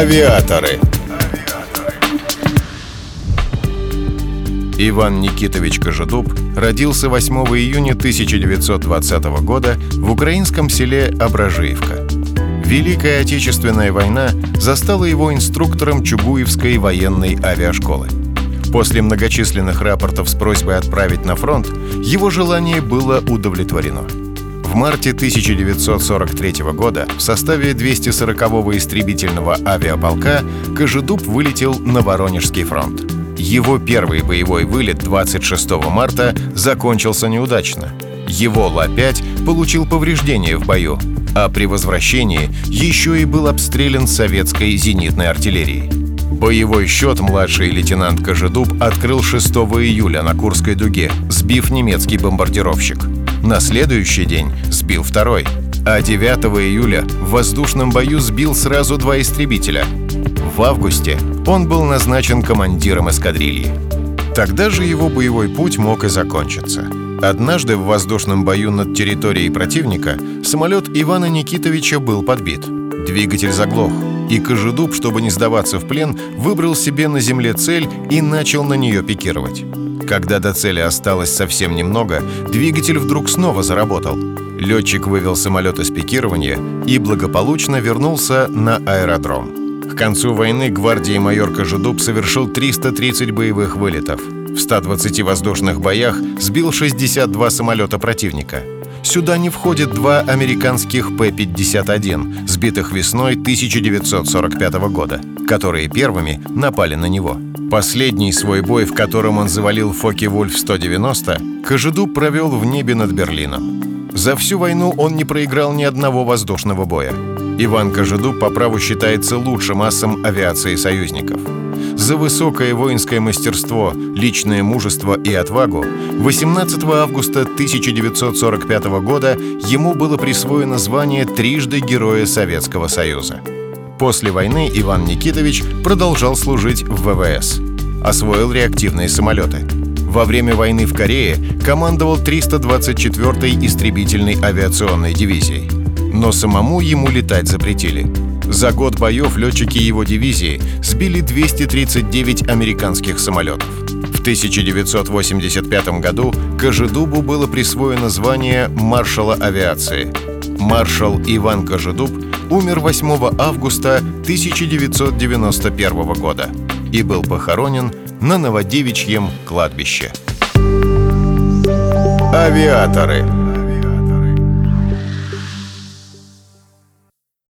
Авиаторы. Иван Никитович Кожедуб родился 8 июня 1920 года в украинском селе Ображеевка. Великая Отечественная война застала его инструктором Чугуевской военной авиашколы. После многочисленных рапортов с просьбой отправить на фронт, его желание было удовлетворено. В марте 1943 года в составе 240-го истребительного авиаполка Кожедуб вылетел на Воронежский фронт. Его первый боевой вылет 26 марта закончился неудачно. Его Ла-5 получил повреждения в бою, а при возвращении еще и был обстрелян советской зенитной артиллерией. Боевой счет младший лейтенант Кожедуб открыл 6 июля на Курской дуге, сбив немецкий бомбардировщик. На следующий день сбил второй, а 9 июля в воздушном бою сбил сразу два истребителя. В августе он был назначен командиром эскадрильи. Тогда же его боевой путь мог и закончиться. Однажды в воздушном бою над территорией противника самолет Ивана Никитовича был подбит. Двигатель заглох, и Кожедуб, чтобы не сдаваться в плен, выбрал себе на земле цель и начал на нее пикировать. Когда до цели осталось совсем немного, двигатель вдруг снова заработал. Летчик вывел самолет из пикирования и благополучно вернулся на аэродром. К концу войны гвардии майор Кожедуб совершил 330 боевых вылетов. В 120 воздушных боях сбил 62 самолета противника. Сюда не входят два американских П-51, сбитых весной 1945 года, которые первыми напали на него. Последний свой бой, в котором он завалил Фоки-Вульф-190, Кожедуб провел в небе над Берлином. За всю войну он не проиграл ни одного воздушного боя. Иван Кожедуб по праву считается лучшим асом авиации союзников. За высокое воинское мастерство, личное мужество и отвагу 18 августа 1945 года ему было присвоено звание трижды Героя Советского Союза. После войны Иван Никитович продолжал служить в ВВС. Освоил реактивные самолеты. Во время войны в Корее командовал 324-й истребительной авиационной дивизией но самому ему летать запретили. За год боев летчики его дивизии сбили 239 американских самолетов. В 1985 году Кожедубу было присвоено звание маршала авиации. Маршал Иван Кожедуб умер 8 августа 1991 года и был похоронен на Новодевичьем кладбище. Авиаторы.